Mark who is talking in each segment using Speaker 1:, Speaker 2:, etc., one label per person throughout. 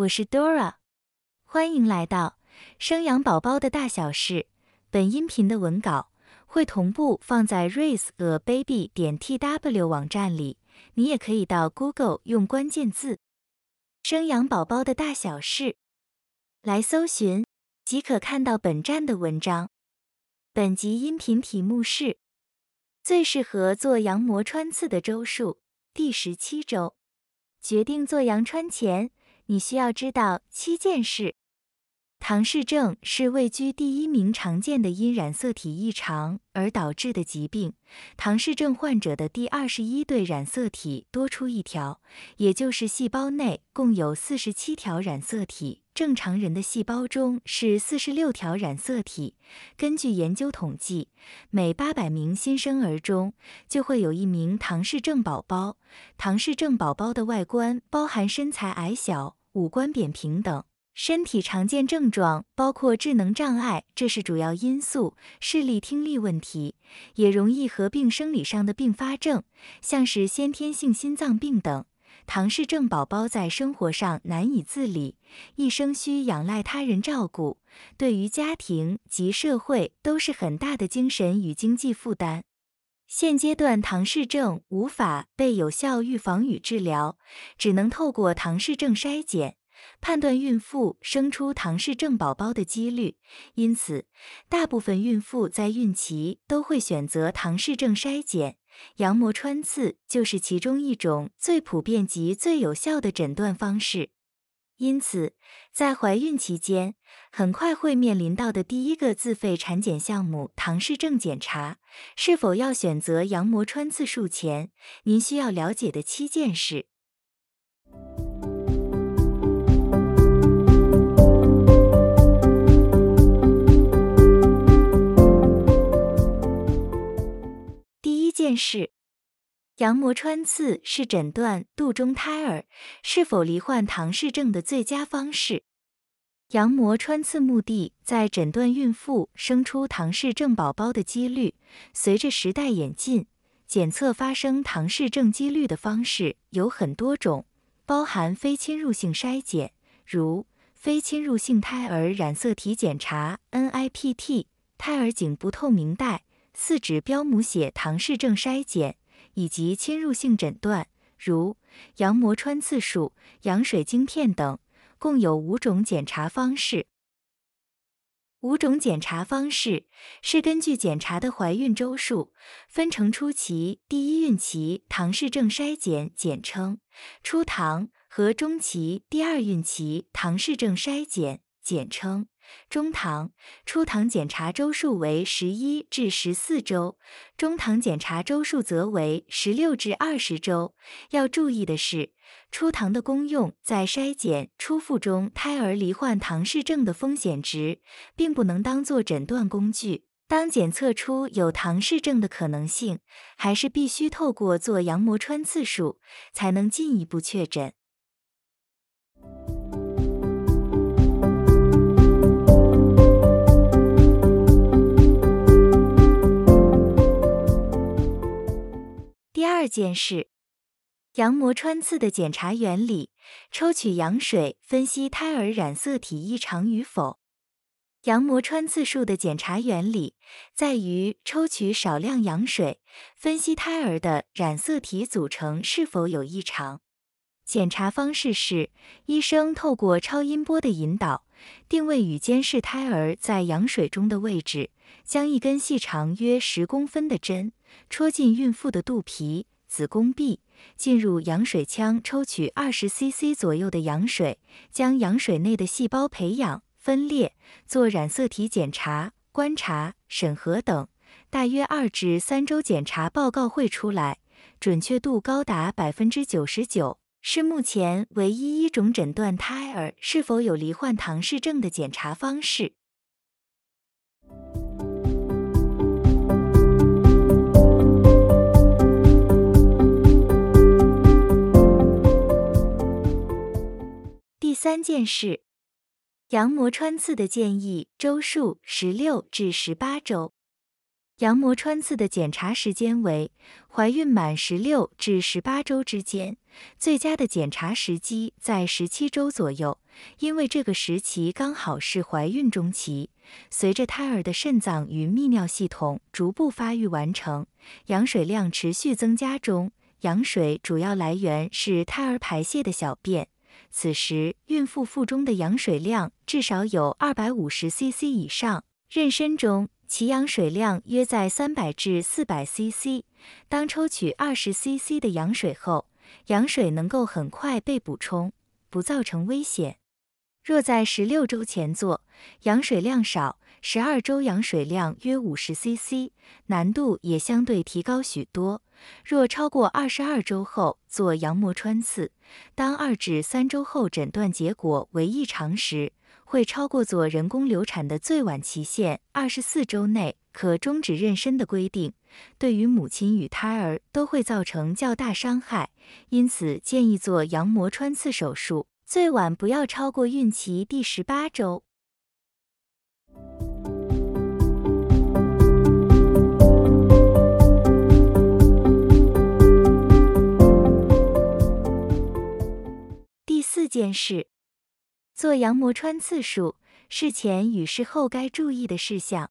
Speaker 1: 我是 Dora，欢迎来到生养宝宝的大小事。本音频的文稿会同步放在 raiseababy 点 tw 网站里，你也可以到 Google 用关键字“生养宝宝的大小事”来搜寻，即可看到本站的文章。本集音频题目是最适合做羊膜穿刺的周数，第十七周。决定做羊穿前。你需要知道七件事。唐氏症是位居第一名常见的因染色体异常而导致的疾病。唐氏症患者的第二十一对染色体多出一条，也就是细胞内共有四十七条染色体，正常人的细胞中是四十六条染色体。根据研究统计，每八百名新生儿中就会有一名唐氏症宝宝。唐氏症宝宝的外观包含身材矮小。五官扁平等身体常见症状包括智能障碍，这是主要因素；视力、听力问题，也容易合并生理上的并发症，像是先天性心脏病等。唐氏症宝宝在生活上难以自理，一生需仰赖他人照顾，对于家庭及社会都是很大的精神与经济负担。现阶段，唐氏症无法被有效预防与治疗，只能透过唐氏症筛检判断孕妇生出唐氏症宝宝的几率。因此，大部分孕妇在孕期都会选择唐氏症筛检，羊膜穿刺就是其中一种最普遍及最有效的诊断方式。因此，在怀孕期间，很快会面临到的第一个自费产检项目——唐氏症检查。是否要选择羊膜穿刺术前，您需要了解的七件事。第一件事。羊膜穿刺是诊断肚中胎儿是否罹患唐氏症的最佳方式。羊膜穿刺目的在诊断孕妇生出唐氏症宝宝的几率。随着时代演进，检测发生唐氏症几率的方式有很多种，包含非侵入性筛检，如非侵入性胎儿染色体检查 （NIPT）、胎儿颈部透明带四指标母血唐氏症筛检。以及侵入性诊断，如羊膜穿刺术、羊水晶片等，共有五种检查方式。五种检查方式是根据检查的怀孕周数，分成初期第一孕期唐氏症筛检（简称初唐）和中期第二孕期唐氏症筛检（简称）。中唐、初唐检查周数为十一至十四周，中唐检查周数则为十六至二十周。要注意的是，初唐的功用在筛检初腹中胎儿罹患唐氏症的风险值，并不能当做诊断工具。当检测出有唐氏症的可能性，还是必须透过做羊膜穿刺术才能进一步确诊。二件事，羊膜穿刺的检查原理：抽取羊水分析胎儿染色体异常与否。羊膜穿刺术的检查原理在于抽取少量羊水，分析胎儿的染色体组成是否有异常。检查方式是，医生透过超音波的引导，定位与监视胎儿在羊水中的位置，将一根细长约十公分的针。戳进孕妇的肚皮、子宫壁，进入羊水腔，抽取二十 cc 左右的羊水，将羊水内的细胞培养、分裂，做染色体检查、观察、审核等。大约二至三周，检查报告会出来，准确度高达百分之九十九，是目前唯一一种诊断胎儿是否有罹患唐氏症的检查方式。第三件事，羊膜穿刺的建议周数十六至十八周。羊膜穿刺的检查时间为怀孕满十六至十八周之间，最佳的检查时机在十七周左右，因为这个时期刚好是怀孕中期。随着胎儿的肾脏与泌尿系统逐步发育完成，羊水量持续增加中。羊水主要来源是胎儿排泄的小便，此时孕妇腹中的羊水量至少有二百五十 cc 以上，妊娠中。其羊水量约在三百至四百 cc。当抽取二十 cc 的羊水后，羊水能够很快被补充，不造成危险。若在十六周前做，羊水量少，十二周羊水量约五十 cc，难度也相对提高许多。若超过二十二周后做羊膜穿刺，当二至三周后诊断结果为异常时。会超过做人工流产的最晚期限二十四周内可终止妊娠的规定，对于母亲与胎儿都会造成较大伤害，因此建议做羊膜穿刺手术，最晚不要超过孕期第十八周。第四件事。做羊膜穿刺术，事前与事后该注意的事项。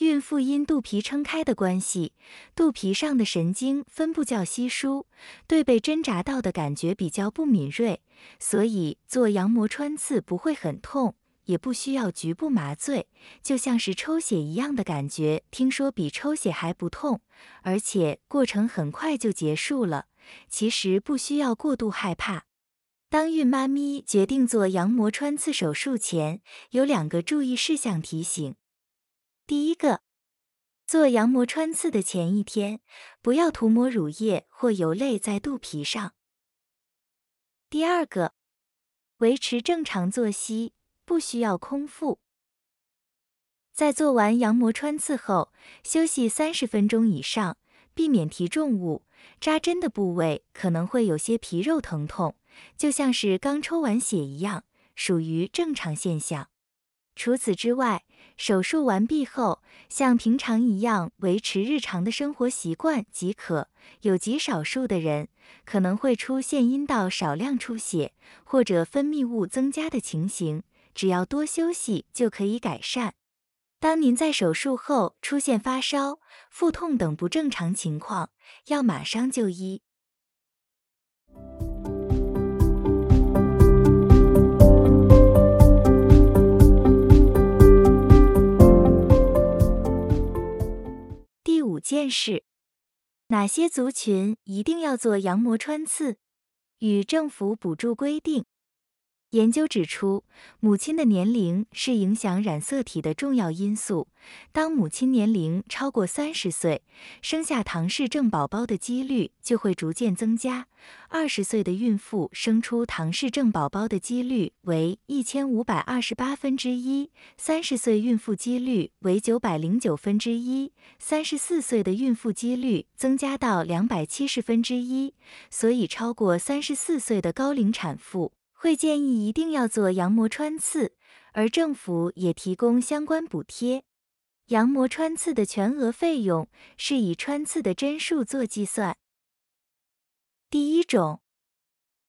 Speaker 1: 孕妇因肚皮撑开的关系，肚皮上的神经分布较稀疏，对被针扎到的感觉比较不敏锐，所以做羊膜穿刺不会很痛，也不需要局部麻醉，就像是抽血一样的感觉。听说比抽血还不痛，而且过程很快就结束了。其实不需要过度害怕。当孕妈咪决定做羊膜穿刺手术前，有两个注意事项提醒。第一个，做羊膜穿刺的前一天，不要涂抹乳液或油类在肚皮上。第二个，维持正常作息，不需要空腹。在做完羊膜穿刺后，休息三十分钟以上，避免提重物。扎针的部位可能会有些皮肉疼痛。就像是刚抽完血一样，属于正常现象。除此之外，手术完毕后，像平常一样维持日常的生活习惯即可。有极少数的人可能会出现阴道少量出血或者分泌物增加的情形，只要多休息就可以改善。当您在手术后出现发烧、腹痛等不正常情况，要马上就医。第五件事：哪些族群一定要做羊膜穿刺？与政府补助规定。研究指出，母亲的年龄是影响染色体的重要因素。当母亲年龄超过三十岁，生下唐氏症宝宝的几率就会逐渐增加。二十岁的孕妇生出唐氏症宝宝的几率为一千五百二十八分之一，三十岁孕妇几率为九百零九分之一，三十四岁的孕妇几率增加到两百七十分之一。所以，超过三十四岁的高龄产妇。会建议一定要做羊膜穿刺，而政府也提供相关补贴。羊膜穿刺的全额费用是以穿刺的针数做计算。第一种，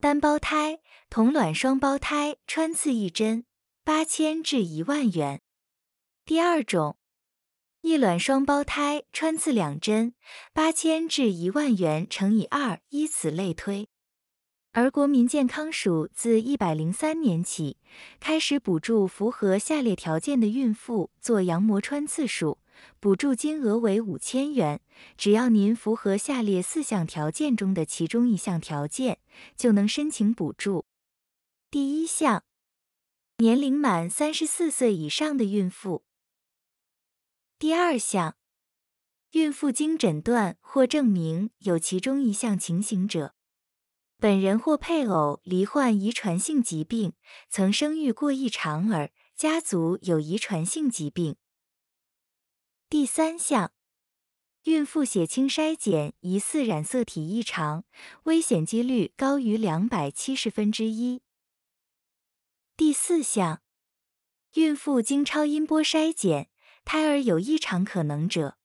Speaker 1: 单胞胎、同卵双胞胎穿刺一针，八千至一万元。第二种，异卵双胞胎穿刺两针，八千至一万元乘以二，依此类推。而国民健康署自一百零三年起开始补助符合下列条件的孕妇做羊膜穿刺术，补助金额为五千元。只要您符合下列四项条件中的其中一项条件，就能申请补助。第一项，年龄满三十四岁以上的孕妇。第二项，孕妇经诊断或证明有其中一项情形者。本人或配偶罹患遗传性疾病，曾生育过异常儿，家族有遗传性疾病。第三项，孕妇血清筛检疑似染色体异常，危险几率高于两百七十分之一。第四项，孕妇经超音波筛检，胎儿有异常可能者。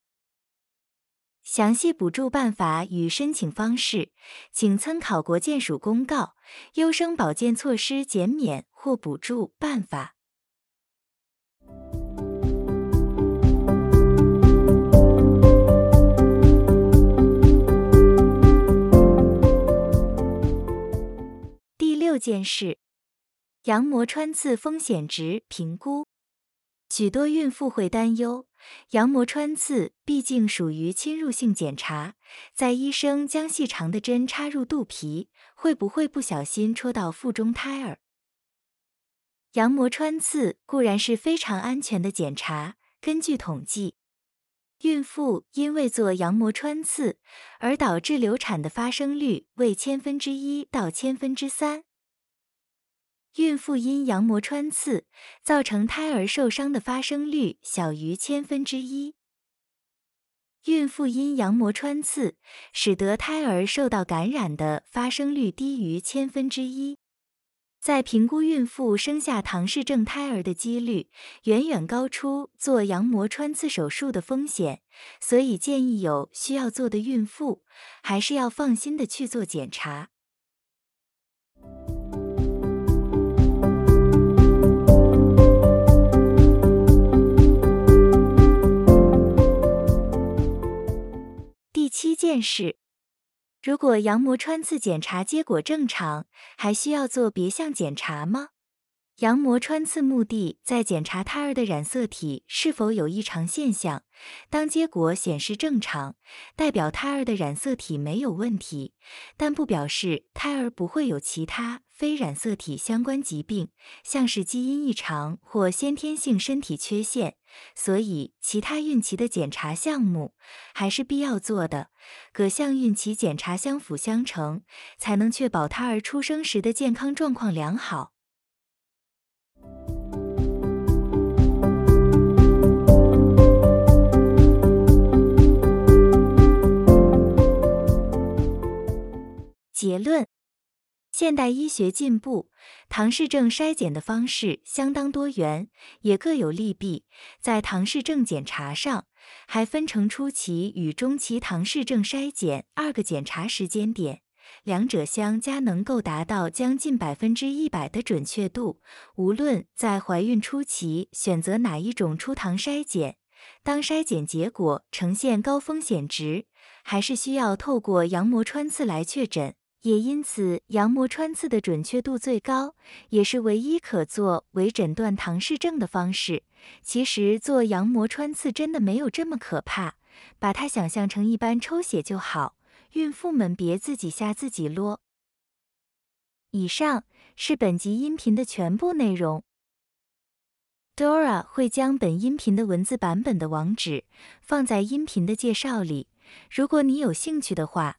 Speaker 1: 详细补助办法与申请方式，请参考国健署公告《优生保健措施减免或补助办法》。第六件事，羊膜穿刺风险值评估。许多孕妇会担忧。羊膜穿刺毕竟属于侵入性检查，在医生将细长的针插入肚皮，会不会不小心戳到腹中胎儿？羊膜穿刺固然是非常安全的检查，根据统计，孕妇因为做羊膜穿刺而导致流产的发生率为千分之一到千分之三。孕妇因羊膜穿刺造成胎儿受伤的发生率小于千分之一。孕妇因羊膜穿刺使得胎儿受到感染的发生率低于千分之一。在评估孕妇生下唐氏症胎儿的几率，远远高出做羊膜穿刺手术的风险，所以建议有需要做的孕妇还是要放心的去做检查。七件事：如果羊膜穿刺检查结果正常，还需要做别项检查吗？羊膜穿刺目的在检查胎儿的染色体是否有异常现象。当结果显示正常，代表胎儿的染色体没有问题，但不表示胎儿不会有其他非染色体相关疾病，像是基因异常或先天性身体缺陷。所以，其他孕期的检查项目还是必要做的，各项孕期检查相辅相成，才能确保胎儿出生时的健康状况良好。结论：现代医学进步，唐氏症筛检的方式相当多元，也各有利弊。在唐氏症检查上，还分成初期与中期唐氏症筛检二个检查时间点，两者相加能够达到将近百分之一百的准确度。无论在怀孕初期选择哪一种初唐筛检，当筛检结果呈现高风险值，还是需要透过羊膜穿刺来确诊。也因此，羊膜穿刺的准确度最高，也是唯一可做为诊断唐氏症的方式。其实做羊膜穿刺真的没有这么可怕，把它想象成一般抽血就好。孕妇们别自己吓自己咯。以上是本集音频的全部内容。Dora 会将本音频的文字版本的网址放在音频的介绍里，如果你有兴趣的话。